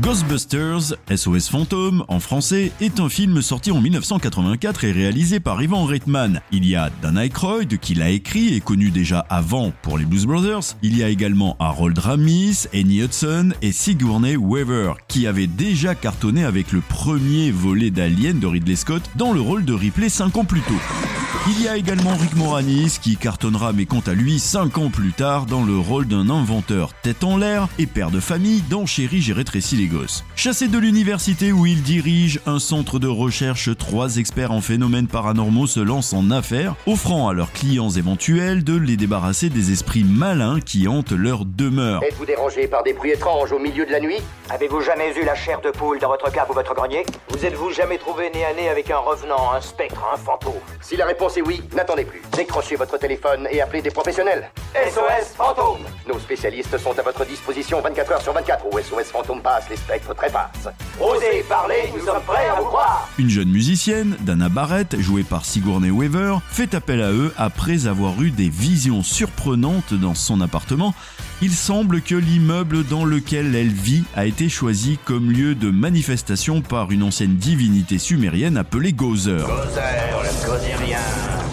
Ghostbusters, SOS Fantôme en français, est un film sorti en 1984 et réalisé par Ivan Reitman. Il y a Dan Aykroyd qui l'a écrit et connu déjà avant pour les Blues Brothers. Il y a également Harold Ramis, Annie Hudson et Sigourney Weaver qui avaient déjà cartonné avec le premier volet d'Alien de Ridley Scott dans le rôle de Ripley 5 ans plus tôt. Il y a également Rick Moranis qui cartonnera mais quant à lui 5 ans plus tard dans le rôle d'un inventeur tête en l'air et père de famille dans Chérie j'ai rétréci les gosses. Chassé de l'université où il dirige un centre de recherche, trois experts en phénomènes paranormaux se lancent en affaires, offrant à leurs clients éventuels de les débarrasser des esprits malins qui hantent leur demeure. Êtes-vous dérangé par des bruits étranges au milieu de la nuit? Avez-vous jamais eu la chair de poule dans votre cave ou votre grenier? Vous êtes-vous jamais trouvé nez à nez avec un revenant, un spectre, un fantôme? Si la réponse est oui, n'attendez plus. Décrochez votre téléphone et appelez des professionnels. SOS fantôme Nos spécialistes sont à votre disposition 24 heures sur 24. Où SOS Fantôme passe, les spectres trépassent. Osez parler, nous sommes prêts à vous croire Une jeune musicienne, Dana Barrett, jouée par Sigourney Weaver, fait appel à eux après avoir eu des visions surprenantes dans son appartement. Il semble que l'immeuble dans lequel elle vit a été choisi comme lieu de manifestation par une ancienne divinité sumérienne appelée Gozer. Gozer, le Gozérien,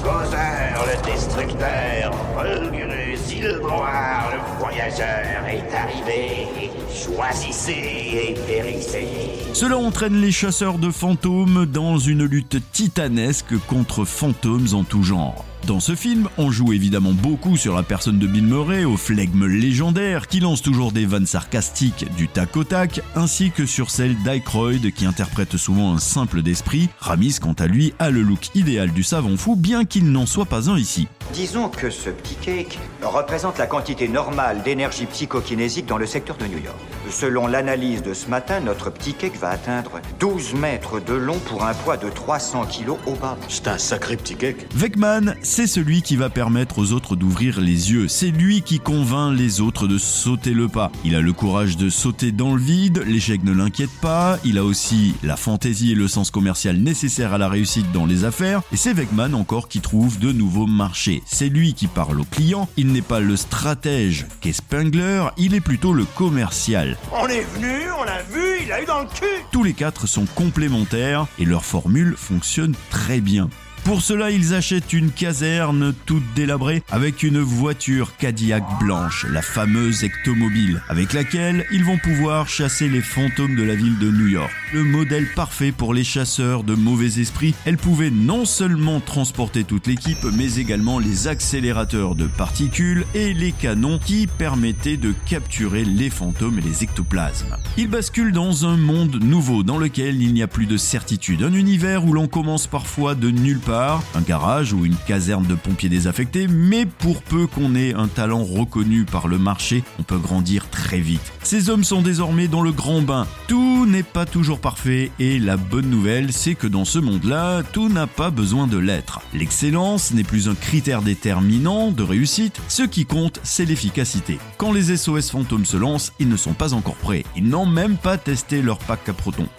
Gozer, le destructeur, Fulgurus, île noire, le voyageur est arrivé. Choisissez et périssez. Cela entraîne les chasseurs de fantômes dans une lutte titanesque contre fantômes en tout genre. Dans ce film, on joue évidemment beaucoup sur la personne de Bill Murray, au flegme légendaire, qui lance toujours des vannes sarcastiques du tac au tac, ainsi que sur celle d'Aykroyd, qui interprète souvent un simple d'esprit. Ramis, quant à lui, a le look idéal du savant fou, bien qu'il n'en soit pas un ici. Disons que ce petit cake représente la quantité normale d'énergie psychokinésique dans le secteur de New York. Selon l'analyse de ce matin, notre petit cake va atteindre 12 mètres de long pour un poids de 300 kilos au bas. C'est un sacré petit cake. Vecman, c'est celui qui va permettre aux autres d'ouvrir les yeux. C'est lui qui convainc les autres de sauter le pas. Il a le courage de sauter dans le vide, l'échec ne l'inquiète pas. Il a aussi la fantaisie et le sens commercial nécessaires à la réussite dans les affaires. Et c'est Vecman encore qui trouve de nouveaux marchés. C'est lui qui parle aux clients. Il n'est pas le stratège qu'est Spengler, il est plutôt le commercial. On est venu, on l'a vu, il a eu dans le cul Tous les quatre sont complémentaires et leur formule fonctionne très bien. Pour cela, ils achètent une caserne toute délabrée avec une voiture Cadillac blanche, la fameuse Ectomobile, avec laquelle ils vont pouvoir chasser les fantômes de la ville de New York. Le modèle parfait pour les chasseurs de mauvais esprits, elle pouvait non seulement transporter toute l'équipe, mais également les accélérateurs de particules et les canons qui permettaient de capturer les fantômes et les ectoplasmes. Ils basculent dans un monde nouveau dans lequel il n'y a plus de certitude, un univers où l'on commence parfois de nulle part un garage ou une caserne de pompiers désaffectés, mais pour peu qu'on ait un talent reconnu par le marché, on peut grandir très vite. Ces hommes sont désormais dans le grand bain. Tout n'est pas toujours parfait et la bonne nouvelle, c'est que dans ce monde-là, tout n'a pas besoin de l'être. L'excellence n'est plus un critère déterminant de réussite, ce qui compte, c'est l'efficacité. Quand les SOS fantômes se lancent, ils ne sont pas encore prêts. Ils n'ont même pas testé leur pack à protons.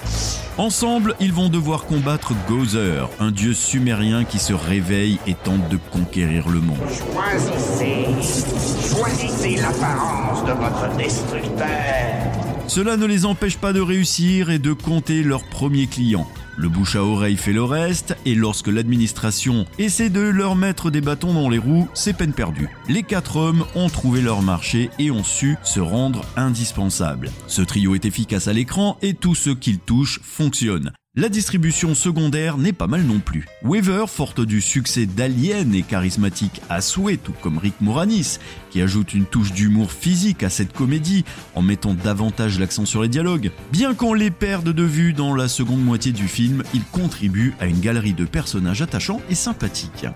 Ensemble, ils vont devoir combattre Gozer, un dieu sumérien qui se réveille et tente de conquérir le monde. Choisissez, choisissez l'apparence de votre destructeur. Cela ne les empêche pas de réussir et de compter leurs premiers clients. Le bouche à oreille fait le reste, et lorsque l'administration essaie de leur mettre des bâtons dans les roues, c'est peine perdue. Les quatre hommes ont trouvé leur marché et ont su se rendre indispensables. Ce trio est efficace à l'écran et tout ce qu'ils touchent fonctionne. La distribution secondaire n'est pas mal non plus. Weaver, forte du succès d'Alien et charismatique à souhait, tout comme Rick Moranis, qui ajoute une touche d'humour physique à cette comédie en mettant davantage l'accent sur les dialogues. Bien qu'on les perde de vue dans la seconde moitié du film, il contribue à une galerie de personnages attachants et sympathiques.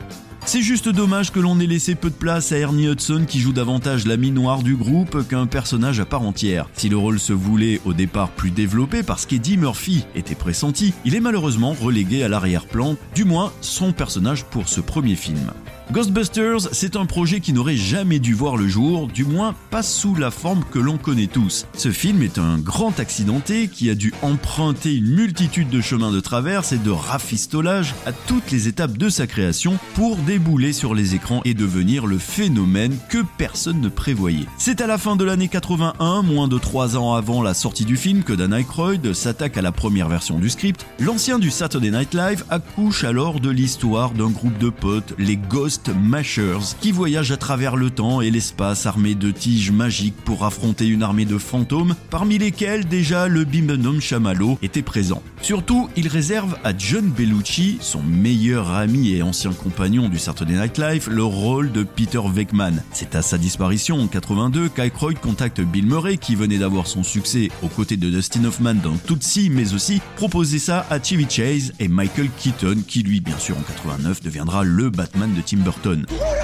C'est juste dommage que l'on ait laissé peu de place à Ernie Hudson qui joue davantage l'ami noir du groupe qu'un personnage à part entière. Si le rôle se voulait au départ plus développé parce qu'Eddie Murphy était pressenti, il est malheureusement relégué à l'arrière-plan, du moins son personnage pour ce premier film. Ghostbusters, c'est un projet qui n'aurait jamais dû voir le jour, du moins pas sous la forme que l'on connaît tous. Ce film est un grand accidenté qui a dû emprunter une multitude de chemins de traverse et de rafistolage à toutes les étapes de sa création pour débouler sur les écrans et devenir le phénomène que personne ne prévoyait. C'est à la fin de l'année 81, moins de trois ans avant la sortie du film, que Dan Aykroyd s'attaque à la première version du script. L'ancien du Saturday Night Live accouche alors de l'histoire d'un groupe de potes, les Ghost Mashers, qui voyagent à travers le temps et l'espace armés de tiges magiques pour affronter une armée de fantômes, parmi lesquels déjà le bimbendum Chamallow était présent. Surtout, il réserve à John Bellucci, son meilleur ami et ancien compagnon du Saturday Night Live, le rôle de Peter Venkman. C'est à sa disparition en 82 qu'Aykroyd contacte Bill Murray, qui venait d'avoir son succès aux côtés de Dustin Hoffman dans Tootsie, mais aussi proposer ça à Chevy Chase et Michael Keaton, qui lui, bien sûr, en 89, deviendra le Batman de Tim Burton.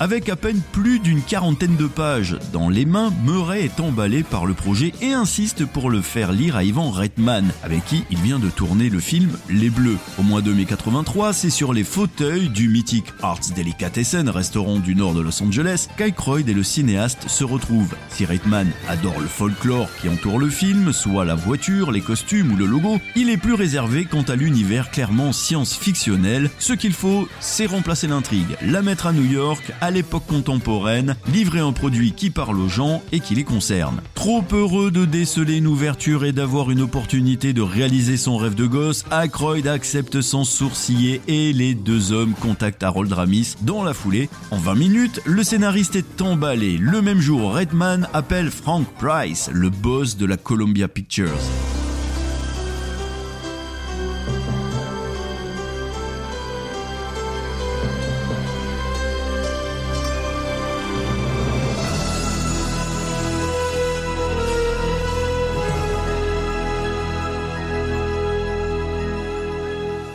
Avec à peine plus d'une quarantaine de pages dans les mains, Murray est emballé par le projet et insiste pour le faire lire à Ivan Reitman, avec qui il vient de tourner le film Les Bleus. Au mois de mai 83, c'est sur les fauteuils du mythique Arts Delicatessen, restaurant du nord de Los Angeles, qu'Aykroyd et le cinéaste se retrouvent. Si Reitman adore le folklore qui entoure le film, soit la voiture, les costumes ou le logo, il est plus réservé quant à l'univers clairement science-fictionnel. Ce qu'il faut, c'est remplacer l'intrigue, la mettre à New York, à l'époque contemporaine, livrer un produit qui parle aux gens et qui les concerne. Trop heureux de déceler une ouverture et d'avoir une opportunité de réaliser son rêve de gosse, Aykroyd accepte sans sourciller et les deux hommes contactent Harold Ramis dans la foulée. En 20 minutes, le scénariste est emballé. Le même jour, Redman appelle Frank Price, le boss de la Columbia Pictures.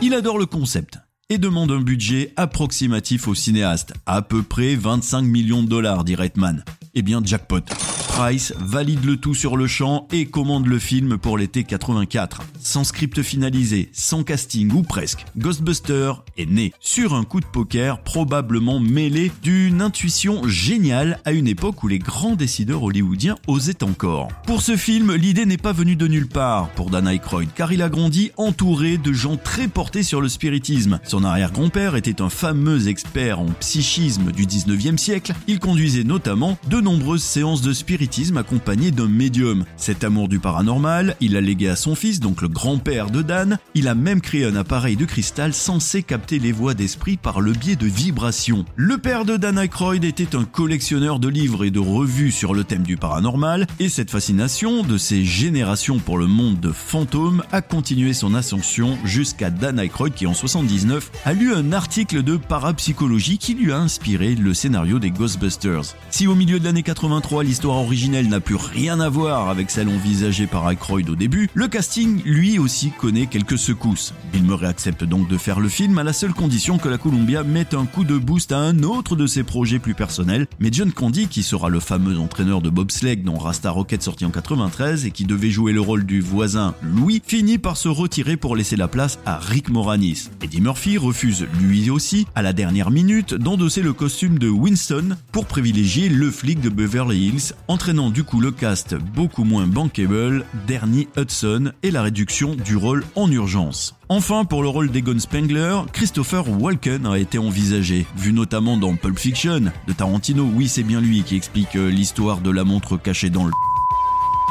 Il adore le concept et demande un budget approximatif au cinéaste, à peu près 25 millions de dollars, dit Reitman. Eh bien, jackpot. Price valide le tout sur le champ et commande le film pour l'été 84. Sans script finalisé, sans casting ou presque, Ghostbuster est né sur un coup de poker probablement mêlé d'une intuition géniale à une époque où les grands décideurs hollywoodiens osaient encore. Pour ce film, l'idée n'est pas venue de nulle part pour Dan Aykroyd car il a grandi entouré de gens très portés sur le spiritisme. Arrière-grand-père était un fameux expert en psychisme du 19e siècle. Il conduisait notamment de nombreuses séances de spiritisme accompagné d'un médium. Cet amour du paranormal, il l'a légué à son fils, donc le grand-père de Dan. Il a même créé un appareil de cristal censé capter les voix d'esprit par le biais de vibrations. Le père de Dan Aykroyd était un collectionneur de livres et de revues sur le thème du paranormal, et cette fascination de ces générations pour le monde de fantômes a continué son ascension jusqu'à Dan Aykroyd qui en 79 a lu un article de parapsychologie qui lui a inspiré le scénario des Ghostbusters. Si au milieu de l'année 83 l'histoire originelle n'a plus rien à voir avec celle envisagée par Aykroyd au début, le casting lui aussi connaît quelques secousses. Bill Murray accepte donc de faire le film à la seule condition que la Columbia mette un coup de boost à un autre de ses projets plus personnels, mais John Candy, qui sera le fameux entraîneur de bobsleigh dans Rasta Rocket sorti en 93 et qui devait jouer le rôle du voisin Louis, finit par se retirer pour laisser la place à Rick Moranis. Eddie Murphy refuse lui aussi, à la dernière minute, d'endosser le costume de Winston pour privilégier le flic de Beverly Hills entraînant du coup le cast beaucoup moins bankable d'Ernie Hudson et la réduction du rôle en urgence. Enfin, pour le rôle d'Egon Spengler, Christopher Walken a été envisagé, vu notamment dans Pulp Fiction de Tarantino. Oui, c'est bien lui qui explique euh, l'histoire de la montre cachée dans le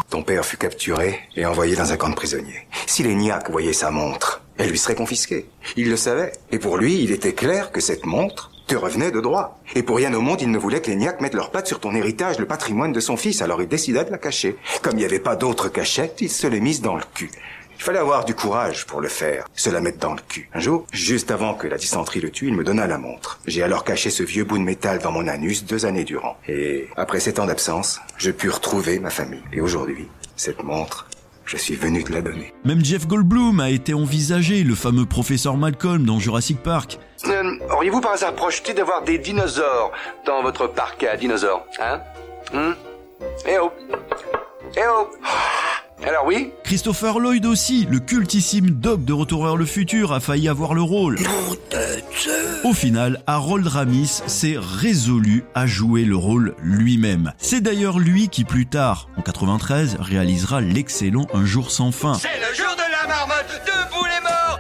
Ton père fut capturé et envoyé dans un camp de prisonniers. Si les niaques voyaient sa montre, elle lui serait confisquée. Il le savait. Et pour lui, il était clair que cette montre te revenait de droit. Et pour rien au monde, il ne voulait que les niaques mettent leurs pattes sur ton héritage, le patrimoine de son fils, alors il décida de la cacher. Comme il n'y avait pas d'autre cachette, il se l'est mise dans le cul. Il fallait avoir du courage pour le faire, se la mettre dans le cul. Un jour, juste avant que la dysenterie le tue, il me donna la montre. J'ai alors caché ce vieux bout de métal dans mon anus deux années durant. Et après sept ans d'absence, je pus retrouver ma famille. Et aujourd'hui, cette montre, Je suis venu te la donner. Même Jeff Goldblum a été envisagé, le fameux professeur Malcolm dans Jurassic Park. Euh, Auriez-vous par hasard projeté d'avoir des dinosaures dans votre parc à dinosaures Hein? Hum Eh oh Eh oh Alors oui Christopher Lloyd aussi, le cultissime Doc de Retour vers le futur, a failli avoir le rôle. Au final, Harold Ramis s'est résolu à jouer le rôle lui-même. C'est d'ailleurs lui qui plus tard, en 93, réalisera l'excellent Un jour sans fin. C'est le jour de la marmotte,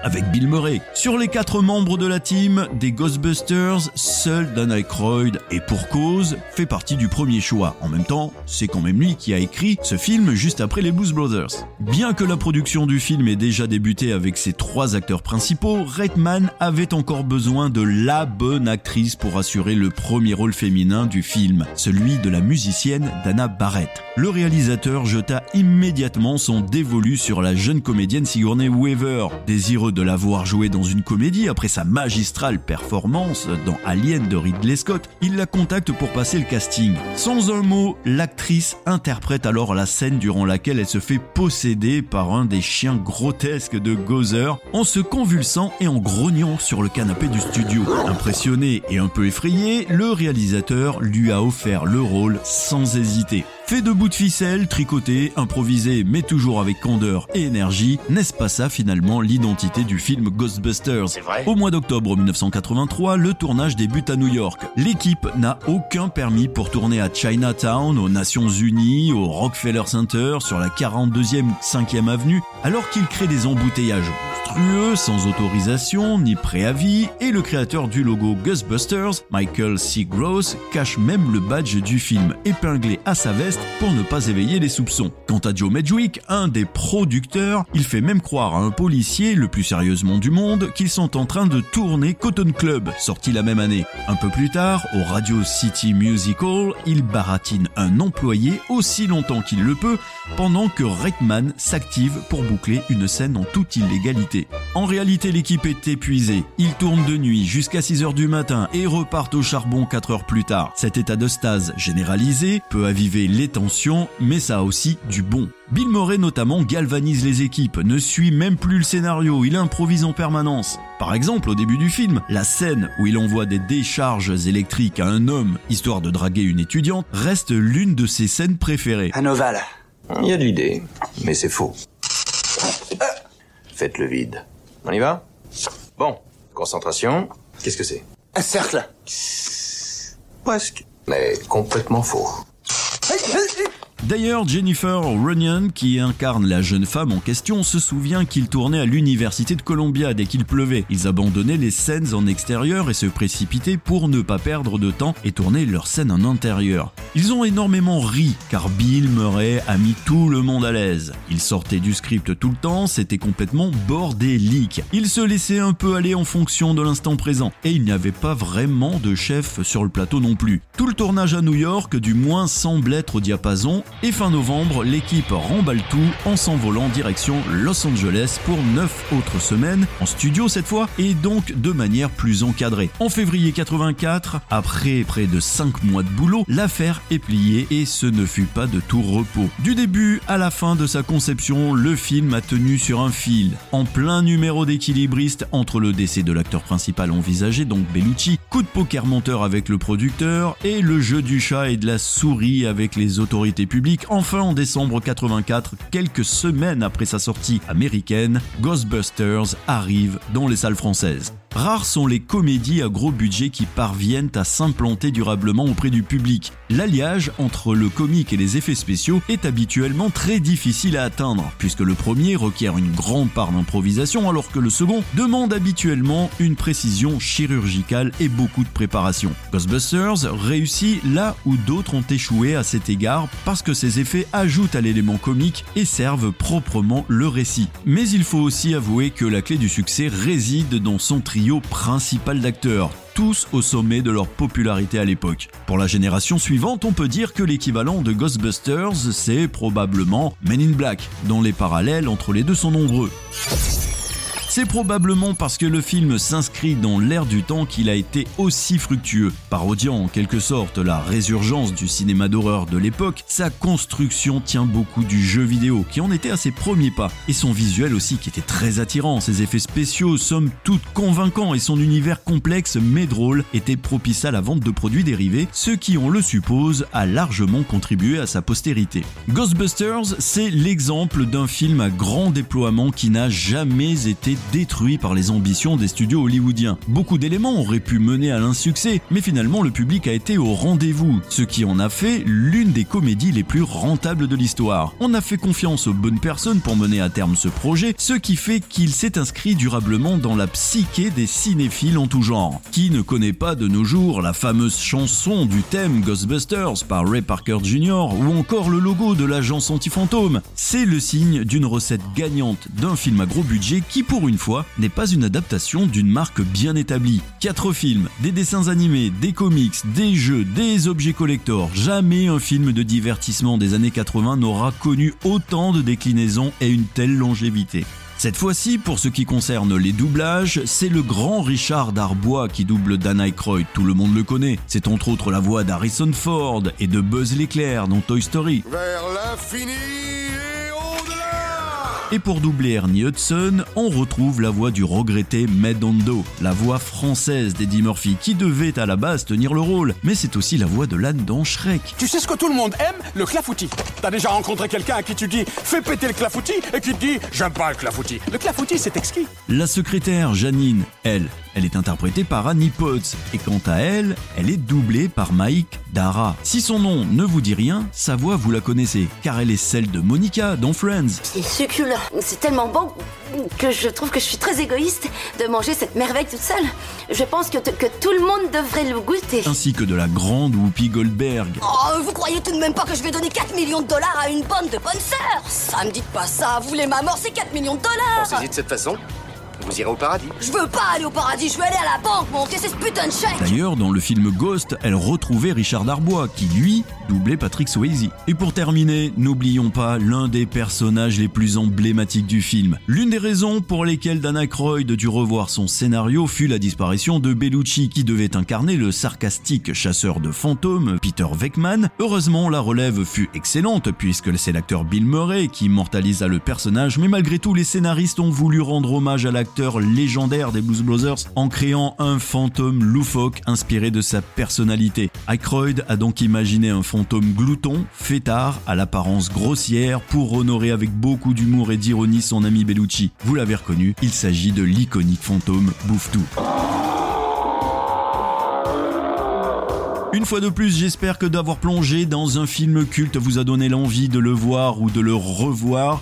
avec Bill Murray. Sur les quatre membres de la team des Ghostbusters, seul Dan Aykroyd, et pour cause, fait partie du premier choix. En même temps, c'est quand même lui qui a écrit ce film juste après les Blues Brothers. Bien que la production du film ait déjà débuté avec ses trois acteurs principaux, Reitman avait encore besoin de la bonne actrice pour assurer le premier rôle féminin du film, celui de la musicienne Dana Barrett. Le réalisateur jeta immédiatement son dévolu sur la jeune comédienne Sigourney Weaver, désireux de la voir jouer dans une comédie après sa magistrale performance dans Alien de Ridley Scott, il la contacte pour passer le casting. Sans un mot, l'actrice interprète alors la scène durant laquelle elle se fait posséder par un des chiens grotesques de Gozer en se convulsant et en grognant sur le canapé du studio. Impressionné et un peu effrayé, le réalisateur lui a offert le rôle sans hésiter. Fait de bouts de ficelle, tricoté, improvisé, mais toujours avec candeur et énergie, n'est-ce pas ça finalement l'identité du film Ghostbusters? Au mois d'octobre 1983, le tournage débute à New York. L'équipe n'a aucun permis pour tourner à Chinatown, aux Nations Unies, au Rockefeller Center, sur la 42e 5e avenue, alors qu'il crée des embouteillages sans autorisation ni préavis, et le créateur du logo Ghostbusters, Michael C. Gross, cache même le badge du film épinglé à sa veste pour ne pas éveiller les soupçons. Quant à Joe Medwick, un des producteurs, il fait même croire à un policier, le plus sérieusement du monde, qu'ils sont en train de tourner Cotton Club, sorti la même année. Un peu plus tard, au Radio City Music Hall, il baratine un employé aussi longtemps qu'il le peut, pendant que Reitman s'active pour boucler une scène en toute illégalité. En réalité, l'équipe est épuisée. Ils tournent de nuit jusqu'à 6 heures du matin et repartent au charbon 4 heures plus tard. Cet état de stase généralisé peut aviver les tensions, mais ça a aussi du bon. Bill Murray notamment galvanise les équipes, ne suit même plus le scénario, il improvise en permanence. Par exemple, au début du film, la scène où il envoie des décharges électriques à un homme, histoire de draguer une étudiante, reste l'une de ses scènes préférées. Un ovale. Il y a de l'idée, mais c'est faux. Faites le vide. On y va? Bon, concentration. Qu'est-ce que c'est? Un cercle. Presque. Mais complètement faux. D'ailleurs, Jennifer Runyon, qui incarne la jeune femme en question, se souvient qu'ils tournaient à l'université de Columbia dès qu'il pleuvait. Ils abandonnaient les scènes en extérieur et se précipitaient pour ne pas perdre de temps et tourner leurs scènes en intérieur. Ils ont énormément ri, car Bill Murray a mis tout le monde à l'aise. Il sortait du script tout le temps, c'était complètement bordélique. Il se laissait un peu aller en fonction de l'instant présent, et il n'y avait pas vraiment de chef sur le plateau non plus. Tout le tournage à New York, du moins, semble être au diapason, et fin novembre, l'équipe remballe tout en s'envolant direction Los Angeles pour 9 autres semaines, en studio cette fois, et donc de manière plus encadrée. En février 84, après près de 5 mois de boulot, l'affaire est pliée et ce ne fut pas de tout repos. Du début à la fin de sa conception, le film a tenu sur un fil, en plein numéro d'équilibriste entre le décès de l'acteur principal envisagé, donc Bellucci, coup de poker menteur avec le producteur, et le jeu du chat et de la souris avec les autorités publiques Enfin, en décembre 84, quelques semaines après sa sortie américaine, Ghostbusters arrive dans les salles françaises. Rares sont les comédies à gros budget qui parviennent à s'implanter durablement auprès du public. L'alliage entre le comique et les effets spéciaux est habituellement très difficile à atteindre, puisque le premier requiert une grande part d'improvisation alors que le second demande habituellement une précision chirurgicale et beaucoup de préparation. Ghostbusters réussit là où d'autres ont échoué à cet égard parce que ses effets ajoutent à l'élément comique et servent proprement le récit. Mais il faut aussi avouer que la clé du succès réside dans son principal d'acteurs, tous au sommet de leur popularité à l'époque. Pour la génération suivante, on peut dire que l'équivalent de Ghostbusters, c'est probablement Men in Black, dont les parallèles entre les deux sont nombreux. C'est probablement parce que le film s'inscrit dans l'ère du temps qu'il a été aussi fructueux. Parodiant en quelque sorte la résurgence du cinéma d'horreur de l'époque, sa construction tient beaucoup du jeu vidéo, qui en était à ses premiers pas, et son visuel aussi qui était très attirant, ses effets spéciaux somme toute convaincants et son univers complexe mais drôle était propice à la vente de produits dérivés, ce qui on le suppose a largement contribué à sa postérité. Ghostbusters, c'est l'exemple d'un film à grand déploiement qui n'a jamais été détruit par les ambitions des studios hollywoodiens. Beaucoup d'éléments auraient pu mener à l'insuccès, mais finalement le public a été au rendez-vous, ce qui en a fait l'une des comédies les plus rentables de l'histoire. On a fait confiance aux bonnes personnes pour mener à terme ce projet, ce qui fait qu'il s'est inscrit durablement dans la psyché des cinéphiles en tout genre. Qui ne connaît pas de nos jours la fameuse chanson du thème Ghostbusters par Ray Parker Jr. ou encore le logo de l'agence anti-fantôme? C'est le signe d'une recette gagnante d'un film à gros budget qui pour une fois n'est pas une adaptation d'une marque bien établie. Quatre films, des dessins animés, des comics, des jeux, des objets collector, jamais un film de divertissement des années 80 n'aura connu autant de déclinaisons et une telle longévité. Cette fois-ci, pour ce qui concerne les doublages, c'est le grand Richard Darbois qui double Dan Aykroyd, tout le monde le connaît. C'est entre autres la voix d'Harrison Ford et de Buzz l'éclair dans Toy Story. Et pour doubler Ernie Hudson, on retrouve la voix du regretté Med Hondo, la voix française d'Eddie Murphy, qui devait à la base tenir le rôle, mais c'est aussi la voix de l'âne dans Shrek. Tu sais ce que tout le monde aime? Le clafoutis. T'as déjà rencontré quelqu'un à qui tu dis fais péter le clafoutis et qui te dit j'aime pas le clafoutis. Le clafoutis c'est exquis. La secrétaire Janine, elle, elle est interprétée par Annie Potts, et quant à elle, elle est doublée par Mike Dara. Si son nom ne vous dit rien, sa voix vous la connaissez, car elle est celle de Monica dans Friends. C'est succulent. C'est tellement bon que je trouve que je suis très égoïste de manger cette merveille toute seule. Je pense que, tout le monde devrait le goûter. ainsi que de la grande Whoopi Goldberg. Oh, vous croyez tout de même pas que je vais donner 4 millions de dollars à une bande de bonnes sœurs? Ça me dites pas ça, vous les mamans, c'est 4 millions de dollars Pensez-y de cette façon, vous irez au paradis. Je veux pas aller au paradis, je veux aller à la banque, monter ce putain de chèque D'ailleurs, dans le film Ghost, elle retrouvait Richard Darbois, qui lui doublait Patrick Swayze. Et pour terminer, n'oublions pas l'un des personnages les plus emblématiques du film. L'une des raisons pour lesquelles Dan Aykroyd dut revoir son scénario fut la disparition de Bellucci, qui devait incarner le sarcastique chasseur de fantômes Peter Veckman. Heureusement, la relève fut excellente, puisque c'est l'acteur Bill Murray qui immortalisa le personnage, mais malgré tout, les scénaristes ont voulu rendre hommage à l'acteur légendaire des Blues Brothers en créant un fantôme loufoque inspiré de sa personnalité. Aykroyd a donc imaginé un fantôme glouton, fêtard, à l'apparence grossière, pour honorer avec beaucoup d'humour et d'ironie son ami Bellucci. Vous l'avez reconnu, il s'agit de l'iconique fantôme Bouffe-Tout. Une fois de plus, j'espère que d'avoir plongé dans un film culte vous a donné l'envie de le voir ou de le revoir.